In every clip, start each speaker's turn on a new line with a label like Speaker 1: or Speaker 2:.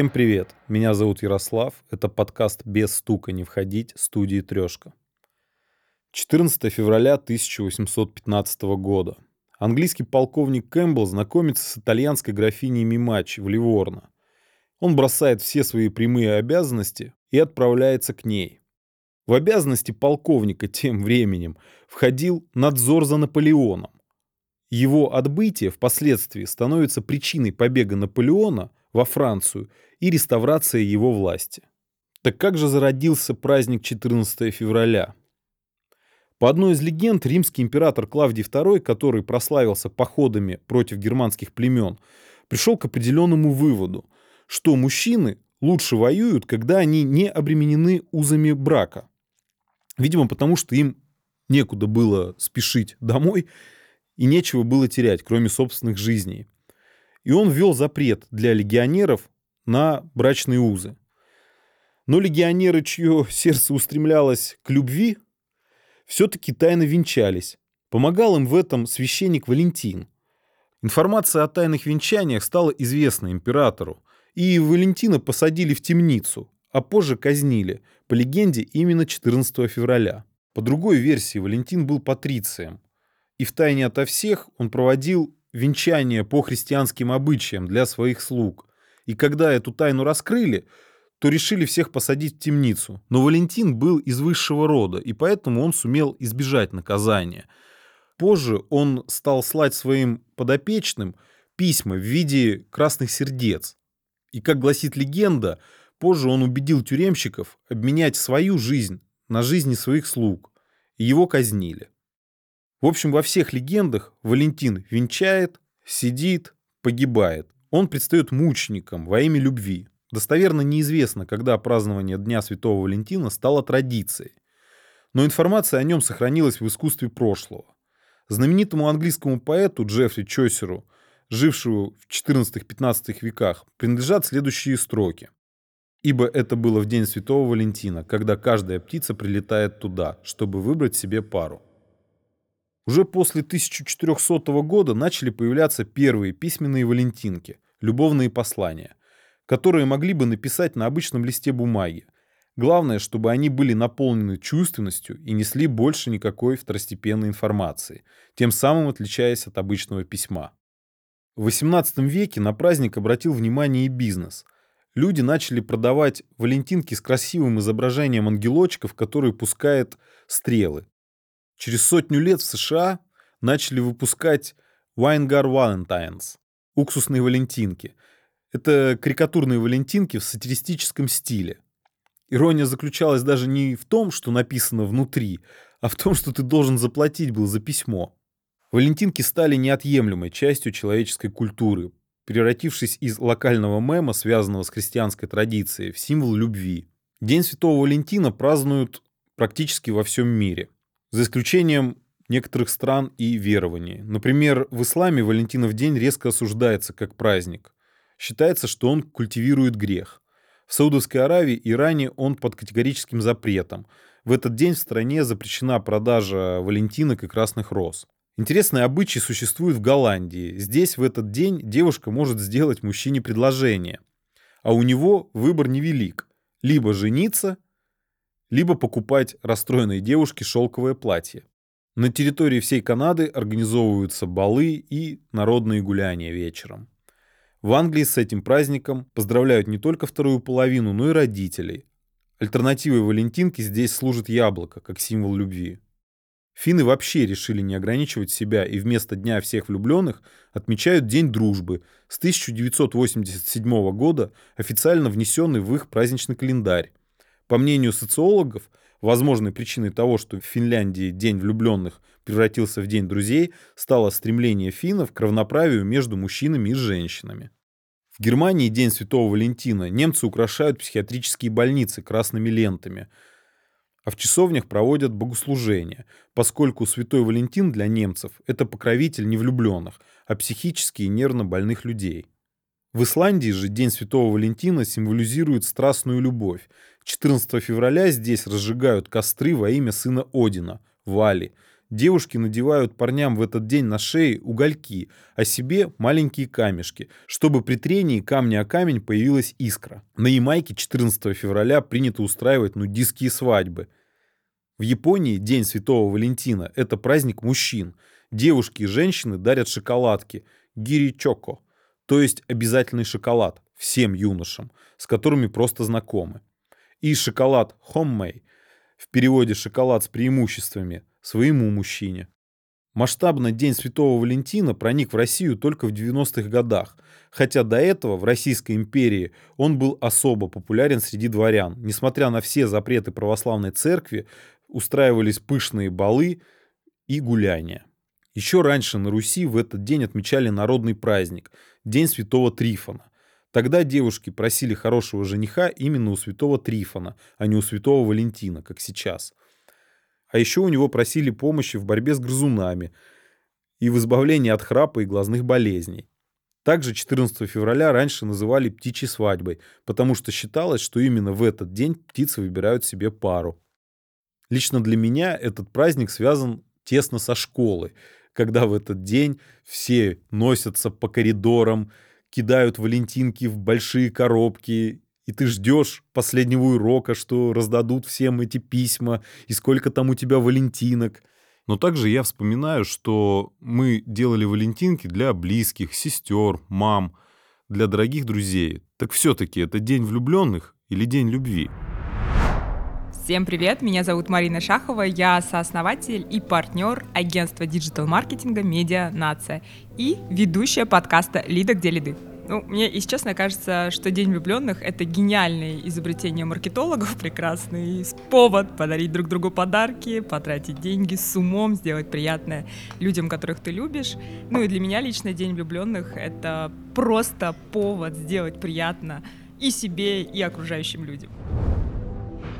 Speaker 1: Всем привет, меня зовут Ярослав, это подкаст «Без стука не входить» студии «Трешка». 14 февраля 1815 года. Английский полковник Кэмпбелл знакомится с итальянской графиней Мимачи в Ливорно. Он бросает все свои прямые обязанности и отправляется к ней. В обязанности полковника тем временем входил надзор за Наполеоном. Его отбытие впоследствии становится причиной побега Наполеона во Францию и реставрации его власти. Так как же зародился праздник 14 февраля? По одной из легенд, римский император Клавдий II, который прославился походами против германских племен, пришел к определенному выводу, что мужчины лучше воюют, когда они не обременены узами брака. Видимо, потому что им некуда было спешить домой и нечего было терять, кроме собственных жизней. И он ввел запрет для легионеров на брачные узы. Но легионеры, чье сердце устремлялось к любви, все-таки тайно венчались. Помогал им в этом священник Валентин. Информация о тайных венчаниях стала известна императору, и Валентина посадили в темницу, а позже казнили, по легенде, именно 14 февраля. По другой версии, Валентин был патрицием, и в тайне ото всех он проводил венчание по христианским обычаям для своих слуг. И когда эту тайну раскрыли, то решили всех посадить в темницу. Но Валентин был из высшего рода, и поэтому он сумел избежать наказания. Позже он стал слать своим подопечным письма в виде красных сердец. И, как гласит легенда, позже он убедил тюремщиков обменять свою жизнь на жизни своих слуг, и его казнили. В общем, во всех легендах Валентин венчает, сидит, погибает. Он предстает мучеником во имя любви. Достоверно неизвестно, когда празднование Дня Святого Валентина стало традицией. Но информация о нем сохранилась в искусстве прошлого. Знаменитому английскому поэту Джеффри Чосеру, жившему в 14-15 веках, принадлежат следующие строки. «Ибо это было в день Святого Валентина, когда каждая птица прилетает туда, чтобы выбрать себе пару». Уже после 1400 года начали появляться первые письменные валентинки, любовные послания которые могли бы написать на обычном листе бумаги. Главное, чтобы они были наполнены чувственностью и несли больше никакой второстепенной информации, тем самым отличаясь от обычного письма. В XVIII веке на праздник обратил внимание и бизнес. Люди начали продавать валентинки с красивым изображением ангелочков, которые пускают стрелы. Через сотню лет в США начали выпускать Weingar Valentines – уксусные валентинки – это карикатурные валентинки в сатиристическом стиле. Ирония заключалась даже не в том, что написано внутри, а в том, что ты должен заплатить был за письмо. Валентинки стали неотъемлемой частью человеческой культуры, превратившись из локального мема, связанного с христианской традицией, в символ любви. День Святого Валентина празднуют практически во всем мире, за исключением некоторых стран и верований. Например, в исламе Валентинов день резко осуждается как праздник. Считается, что он культивирует грех. В Саудовской Аравии и Иране он под категорическим запретом. В этот день в стране запрещена продажа валентинок и красных роз. Интересные обычаи существуют в Голландии. Здесь в этот день девушка может сделать мужчине предложение. А у него выбор невелик. Либо жениться, либо покупать расстроенной девушке шелковое платье. На территории всей Канады организовываются балы и народные гуляния вечером. В Англии с этим праздником поздравляют не только вторую половину, но и родителей. Альтернативой Валентинки здесь служит яблоко, как символ любви. Финны вообще решили не ограничивать себя и вместо Дня всех влюбленных отмечают День дружбы, с 1987 года официально внесенный в их праздничный календарь. По мнению социологов, Возможной причиной того, что в Финляндии День влюбленных превратился в День друзей, стало стремление финнов к равноправию между мужчинами и женщинами. В Германии День Святого Валентина немцы украшают психиатрические больницы красными лентами, а в часовнях проводят богослужения, поскольку Святой Валентин для немцев – это покровитель не влюбленных, а психически и нервно больных людей. В Исландии же День Святого Валентина символизирует страстную любовь. 14 февраля здесь разжигают костры во имя сына Одина, Вали, Девушки надевают парням в этот день на шеи угольки, а себе маленькие камешки, чтобы при трении камня о камень появилась искра. На Ямайке 14 февраля принято устраивать нудистские свадьбы. В Японии День Святого Валентина – это праздник мужчин. Девушки и женщины дарят шоколадки – гири-чоко, то есть обязательный шоколад всем юношам, с которыми просто знакомы. И шоколад хоммей, в переводе шоколад с преимуществами, своему мужчине. Масштабно День Святого Валентина проник в Россию только в 90-х годах, хотя до этого в Российской империи он был особо популярен среди дворян. Несмотря на все запреты православной церкви, устраивались пышные балы и гуляния. Еще раньше на Руси в этот день отмечали народный праздник – День Святого Трифона. Тогда девушки просили хорошего жениха именно у святого Трифона, а не у святого Валентина, как сейчас. А еще у него просили помощи в борьбе с грызунами и в избавлении от храпа и глазных болезней. Также 14 февраля раньше называли птичьей свадьбой, потому что считалось, что именно в этот день птицы выбирают себе пару. Лично для меня этот праздник связан тесно со школой, когда в этот день все носятся по коридорам, кидают валентинки в большие коробки и ты ждешь последнего урока, что раздадут всем эти письма, и сколько там у тебя валентинок. Но также я вспоминаю, что мы делали валентинки для близких, сестер, мам, для дорогих друзей. Так все-таки это день влюбленных или день любви?
Speaker 2: Всем привет, меня зовут Марина Шахова, я сооснователь и партнер агентства digital-маркетинга «Медиа Нация» и ведущая подкаста «Лида, где лиды». Ну, мне, если честно, кажется, что День влюбленных — это гениальное изобретение маркетологов, прекрасный повод подарить друг другу подарки, потратить деньги с умом, сделать приятное людям, которых ты любишь. Ну и для меня лично День влюбленных — это просто повод сделать приятно и себе, и окружающим людям.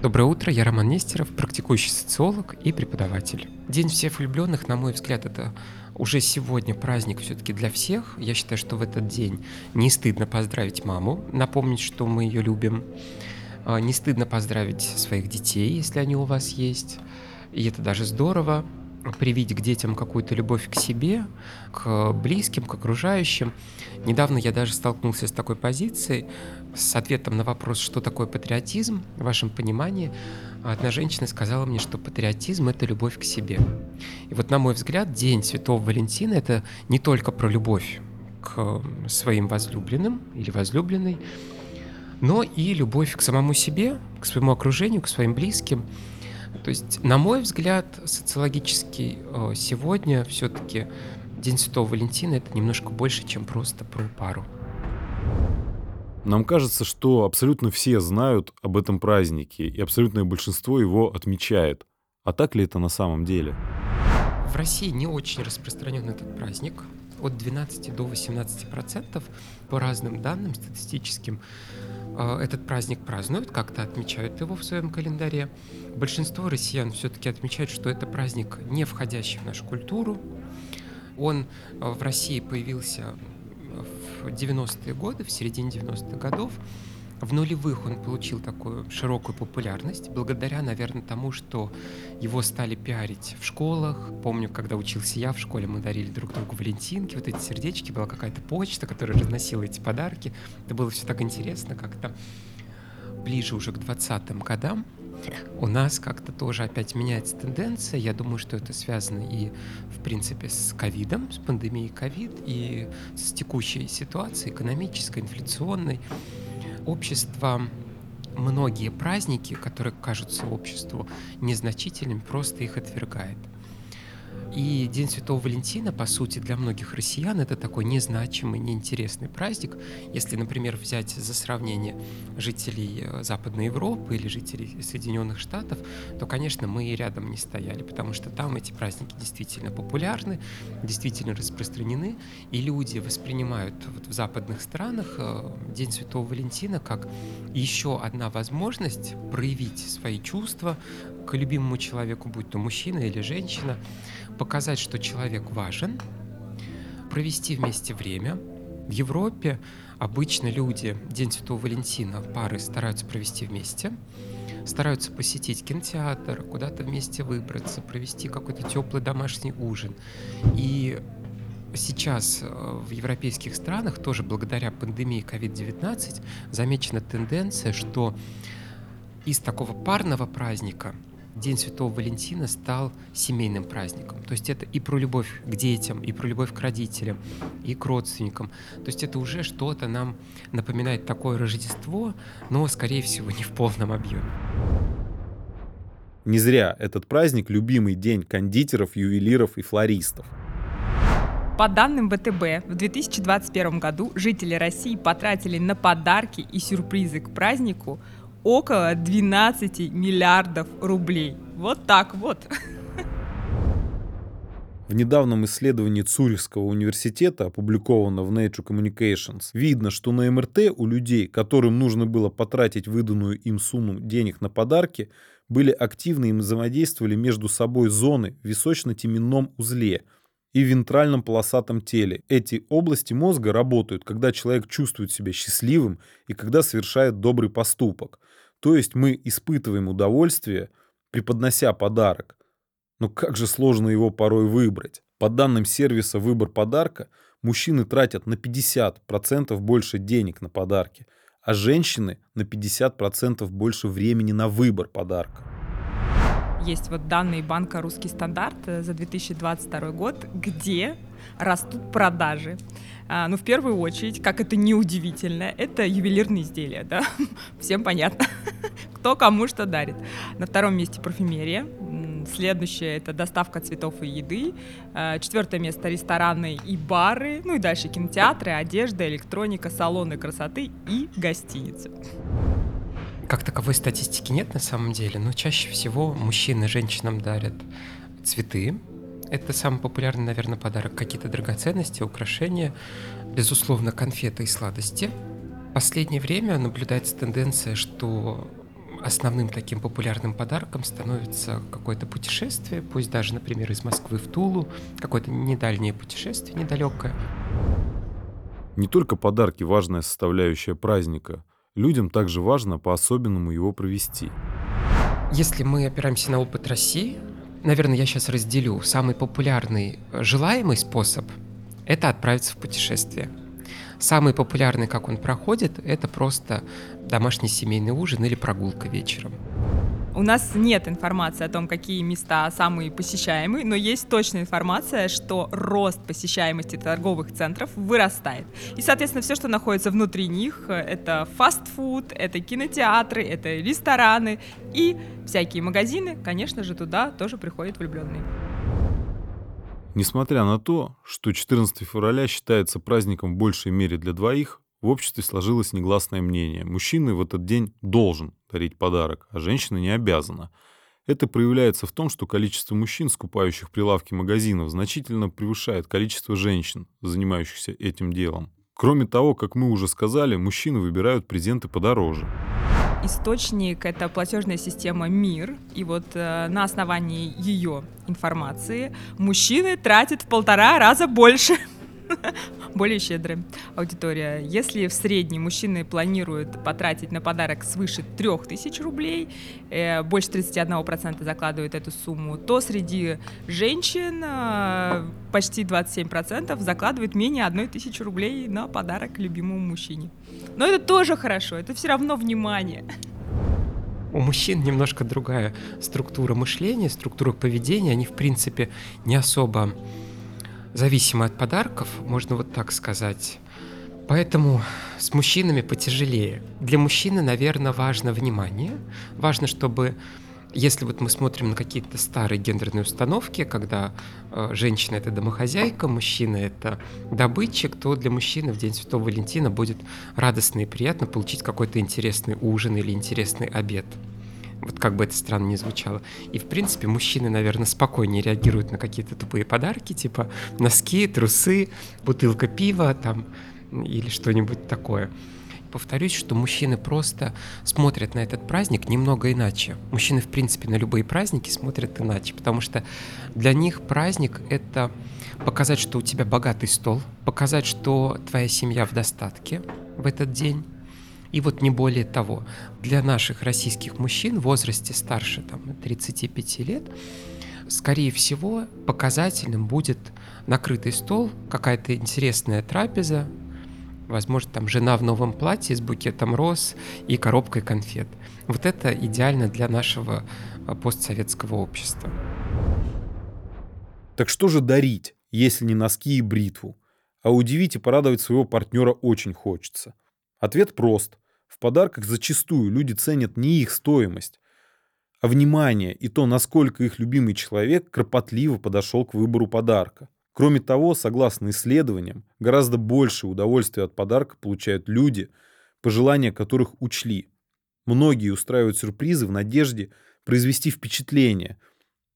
Speaker 3: Доброе утро, я Роман Нестеров, практикующий социолог и преподаватель. День всех влюбленных, на мой взгляд, это уже сегодня праздник все-таки для всех. Я считаю, что в этот день не стыдно поздравить маму, напомнить, что мы ее любим. А, не стыдно поздравить своих детей, если они у вас есть. И это даже здорово привить к детям какую-то любовь к себе, к близким, к окружающим. Недавно я даже столкнулся с такой позицией, с ответом на вопрос, что такое патриотизм, в вашем понимании. Одна женщина сказала мне, что патриотизм — это любовь к себе. И вот, на мой взгляд, День Святого Валентина — это не только про любовь к своим возлюбленным или возлюбленной, но и любовь к самому себе, к своему окружению, к своим близким — то есть, на мой взгляд, социологически э, сегодня все-таки День Святого Валентина это немножко больше, чем просто про пару.
Speaker 1: Нам кажется, что абсолютно все знают об этом празднике, и абсолютное большинство его отмечает. А так ли это на самом деле?
Speaker 3: В России не очень распространен этот праздник. От 12 до 18 процентов по разным данным статистическим а, этот праздник празднуют, как-то отмечают его в своем календаре. Большинство россиян все-таки отмечают, что это праздник, не входящий в нашу культуру. Он а, в России появился в 90-е годы, в середине 90-х годов. В нулевых он получил такую широкую популярность, благодаря, наверное, тому, что его стали пиарить в школах. Помню, когда учился я в школе, мы дарили друг другу валентинки, вот эти сердечки, была какая-то почта, которая разносила эти подарки. Это было все так интересно, как-то ближе уже к 20-м годам у нас как-то тоже опять меняется тенденция. Я думаю, что это связано и, в принципе, с ковидом, с пандемией ковид, и с текущей ситуацией экономической, инфляционной общество многие праздники, которые кажутся обществу незначительными, просто их отвергает. И День Святого Валентина, по сути, для многих россиян это такой незначимый, неинтересный праздник. Если, например, взять за сравнение жителей э, Западной Европы или жителей Соединенных Штатов, то, конечно, мы и рядом не стояли, потому что там эти праздники действительно популярны, действительно распространены, и люди воспринимают вот в западных странах э, День Святого Валентина как еще одна возможность проявить свои чувства к любимому человеку, будь то мужчина или женщина, показать, что человек важен, провести вместе время. В Европе Обычно люди День Святого Валентина пары стараются провести вместе, стараются посетить кинотеатр, куда-то вместе выбраться, провести какой-то теплый домашний ужин. И сейчас э, в европейских странах тоже благодаря пандемии COVID-19 замечена тенденция, что из такого парного праздника День Святого Валентина стал семейным праздником. То есть это и про любовь к детям, и про любовь к родителям, и к родственникам. То есть это уже что-то нам напоминает такое Рождество, но, скорее всего, не в полном объеме.
Speaker 1: Не зря этот праздник – любимый день кондитеров, ювелиров и флористов.
Speaker 2: По данным ВТБ, в 2021 году жители России потратили на подарки и сюрпризы к празднику около 12 миллиардов рублей. Вот так вот.
Speaker 1: В недавнем исследовании Цюрихского университета, опубликованном в Nature Communications, видно, что на МРТ у людей, которым нужно было потратить выданную им сумму денег на подарки, были активны и взаимодействовали между собой зоны в височно-теменном узле и вентральном полосатом теле. Эти области мозга работают, когда человек чувствует себя счастливым и когда совершает добрый поступок. То есть мы испытываем удовольствие, преподнося подарок. Но как же сложно его порой выбрать. По данным сервиса «Выбор подарка», мужчины тратят на 50% больше денег на подарки, а женщины на 50% больше времени на выбор подарка.
Speaker 2: Есть вот данные банка «Русский стандарт» за 2022 год, где растут продажи. А, ну, в первую очередь, как это неудивительно, это ювелирные изделия, да, всем понятно, кто кому что дарит. На втором месте парфюмерия, следующее это доставка цветов и еды, а, четвертое место рестораны и бары, ну и дальше кинотеатры, одежда, электроника, салоны красоты и гостиницы.
Speaker 3: Как таковой статистики нет на самом деле, но чаще всего мужчины женщинам дарят цветы, это самый популярный, наверное, подарок. Какие-то драгоценности, украшения, безусловно, конфеты и сладости. В последнее время наблюдается тенденция, что основным таким популярным подарком становится какое-то путешествие, пусть даже, например, из Москвы в Тулу, какое-то недальнее путешествие, недалекое.
Speaker 1: Не только подарки – важная составляющая праздника. Людям также важно по-особенному его провести.
Speaker 3: Если мы опираемся на опыт России, наверное, я сейчас разделю. Самый популярный э, желаемый способ – это отправиться в путешествие. Самый популярный, как он проходит, это просто домашний семейный ужин или прогулка вечером.
Speaker 2: У нас нет информации о том, какие места самые посещаемые, но есть точная информация, что рост посещаемости торговых центров вырастает. И, соответственно, все, что находится внутри них, это фастфуд, это кинотеатры, это рестораны и всякие магазины. Конечно же, туда тоже приходят влюбленные.
Speaker 1: Несмотря на то, что 14 февраля считается праздником в большей мере для двоих, в обществе сложилось негласное мнение. Мужчина в этот день должен дарить подарок, а женщина не обязана. Это проявляется в том, что количество мужчин, скупающих прилавки магазинов, значительно превышает количество женщин, занимающихся этим делом. Кроме того, как мы уже сказали, мужчины выбирают презенты подороже.
Speaker 2: Источник — это платежная система МИР, и вот э, на основании ее информации мужчины тратят в полтора раза больше более щедрая аудитория. Если в среднем мужчины планируют потратить на подарок свыше 3000 рублей, э, больше 31% закладывают эту сумму, то среди женщин э, почти 27% закладывают менее 1000 рублей на подарок любимому мужчине. Но это тоже хорошо, это все равно внимание.
Speaker 3: У мужчин немножко другая структура мышления, структура поведения. Они, в принципе, не особо зависимы от подарков, можно вот так сказать. Поэтому с мужчинами потяжелее. Для мужчины, наверное, важно внимание. Важно, чтобы если вот мы смотрим на какие-то старые гендерные установки, когда э, женщина это домохозяйка, мужчина это добытчик, то для мужчины в День Святого Валентина будет радостно и приятно получить какой-то интересный ужин или интересный обед. Вот как бы это странно ни звучало. И, в принципе, мужчины, наверное, спокойнее реагируют на какие-то тупые подарки, типа носки, трусы, бутылка пива там или что-нибудь такое. Повторюсь, что мужчины просто смотрят на этот праздник немного иначе. Мужчины, в принципе, на любые праздники смотрят иначе, потому что для них праздник — это показать, что у тебя богатый стол, показать, что твоя семья в достатке, в этот день. И вот не более того, для наших российских мужчин в возрасте старше там, 35 лет, скорее всего, показательным будет накрытый стол, какая-то интересная трапеза, возможно, там жена в новом платье с букетом роз и коробкой конфет. Вот это идеально для нашего а, постсоветского общества.
Speaker 1: Так что же дарить, если не носки и бритву? А удивить и порадовать своего партнера очень хочется. Ответ прост. В подарках зачастую люди ценят не их стоимость, а внимание и то, насколько их любимый человек кропотливо подошел к выбору подарка. Кроме того, согласно исследованиям, гораздо больше удовольствия от подарка получают люди, пожелания которых учли. Многие устраивают сюрпризы в надежде произвести впечатление,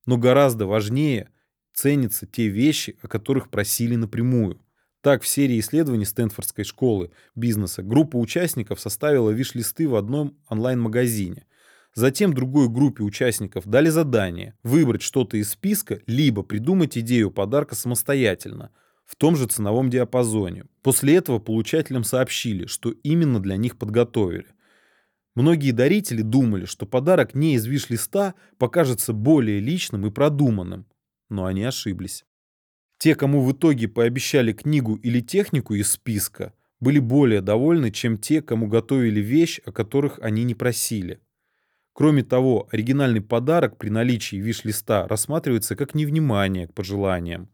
Speaker 1: но гораздо важнее ценятся те вещи, о которых просили напрямую. Так, в серии исследований Стэнфордской школы бизнеса группа участников составила виш-листы в одном онлайн-магазине. Затем другой группе участников дали задание выбрать что-то из списка, либо придумать идею подарка самостоятельно, в том же ценовом диапазоне. После этого получателям сообщили, что именно для них подготовили. Многие дарители думали, что подарок не из виш-листа покажется более личным и продуманным, но они ошиблись. Те, кому в итоге пообещали книгу или технику из списка, были более довольны, чем те, кому готовили вещь, о которых они не просили. Кроме того, оригинальный подарок при наличии виш-листа рассматривается как невнимание к пожеланиям.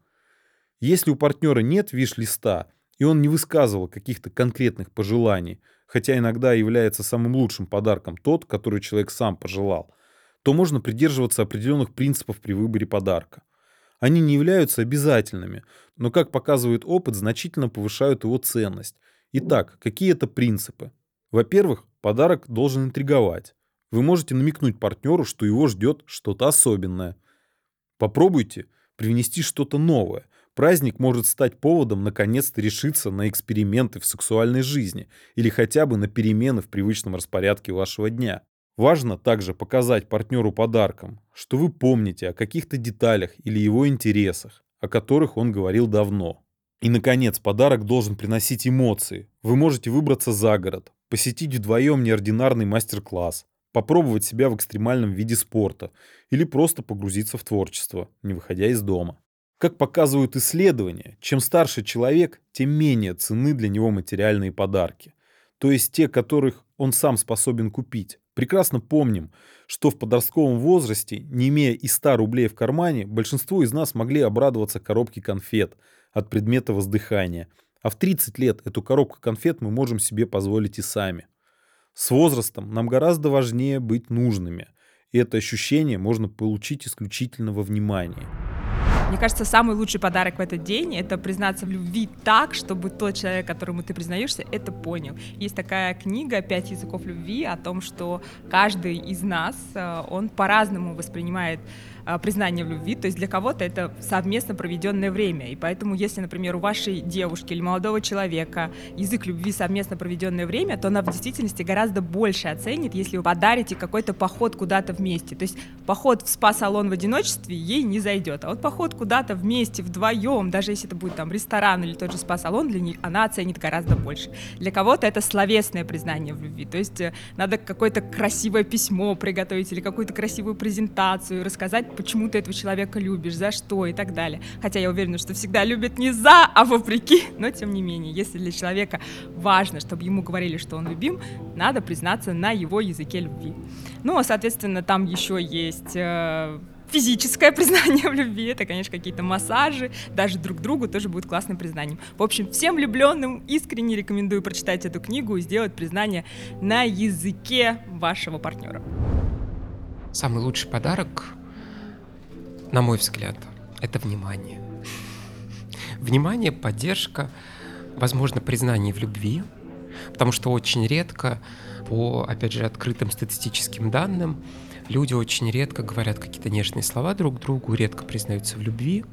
Speaker 1: Если у партнера нет виш-листа, и он не высказывал каких-то конкретных пожеланий, хотя иногда является самым лучшим подарком тот, который человек сам пожелал, то можно придерживаться определенных принципов при выборе подарка. Они не являются обязательными, но, как показывает опыт, значительно повышают его ценность. Итак, какие это принципы? Во-первых, подарок должен интриговать. Вы можете намекнуть партнеру, что его ждет что-то особенное. Попробуйте привнести что-то новое. Праздник может стать поводом наконец-то решиться на эксперименты в сексуальной жизни или хотя бы на перемены в привычном распорядке вашего дня. Важно также показать партнеру подарком, что вы помните о каких-то деталях или его интересах, о которых он говорил давно. И, наконец, подарок должен приносить эмоции. Вы можете выбраться за город, посетить вдвоем неординарный мастер-класс, попробовать себя в экстремальном виде спорта или просто погрузиться в творчество, не выходя из дома. Как показывают исследования, чем старше человек, тем менее цены для него материальные подарки. То есть те, которых он сам способен купить. Прекрасно помним, что в подростковом возрасте, не имея и 100 рублей в кармане, большинство из нас могли обрадоваться коробке конфет от предмета воздыхания. А в 30 лет эту коробку конфет мы можем себе позволить и сами. С возрастом нам гораздо важнее быть нужными. И это ощущение можно получить исключительно во внимании.
Speaker 2: Мне кажется, самый лучший подарок в этот день — это признаться в любви так, чтобы тот человек, которому ты признаешься, это понял. Есть такая книга «Пять языков любви» о том, что каждый из нас, э, он по-разному воспринимает признание в любви, то есть для кого-то это совместно проведенное время, и поэтому если, например, у вашей девушки или молодого человека язык любви совместно проведенное время, то она в действительности гораздо больше оценит, если вы подарите какой-то поход куда-то вместе, то есть поход в спа-салон в одиночестве ей не зайдет, а вот поход куда-то вместе, вдвоем, даже если это будет там ресторан или тот же спа-салон, для нее она оценит гораздо больше. Для кого-то это словесное признание в любви, то есть э, надо какое-то красивое письмо приготовить или какую-то красивую презентацию, рассказать почему ты этого человека любишь, за что и так далее. Хотя я уверена, что всегда любят не за, а вопреки, но тем не менее, если для человека важно, чтобы ему говорили, что он любим, надо признаться на его языке любви. Ну, а, соответственно, там еще есть э, физическое признание в любви, это, конечно, какие-то массажи, даже друг другу тоже будет классным признанием. В общем, всем влюбленным искренне рекомендую прочитать эту книгу и сделать признание на языке вашего партнера.
Speaker 3: Самый лучший подарок на мой взгляд, это внимание. Внимание, поддержка, возможно, признание в любви, потому что очень редко, по, опять же, открытым статистическим данным, люди очень редко говорят какие-то нежные слова друг другу, редко признаются в любви.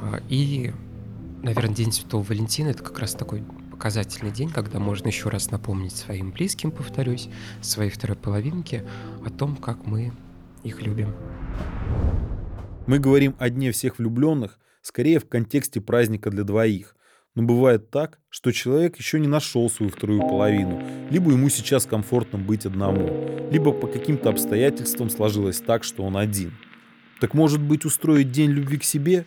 Speaker 3: А, и, наверное, День Святого Валентина — это как раз такой показательный день, когда можно еще раз напомнить своим близким, повторюсь, своей второй половинке о том, как мы их любим.
Speaker 1: Мы говорим о Дне всех влюбленных, скорее в контексте праздника для двоих. Но бывает так, что человек еще не нашел свою вторую половину, либо ему сейчас комфортно быть одному, либо по каким-то обстоятельствам сложилось так, что он один. Так может быть устроить день любви к себе?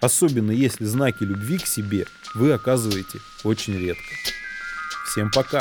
Speaker 1: Особенно если знаки любви к себе вы оказываете очень редко. Всем пока!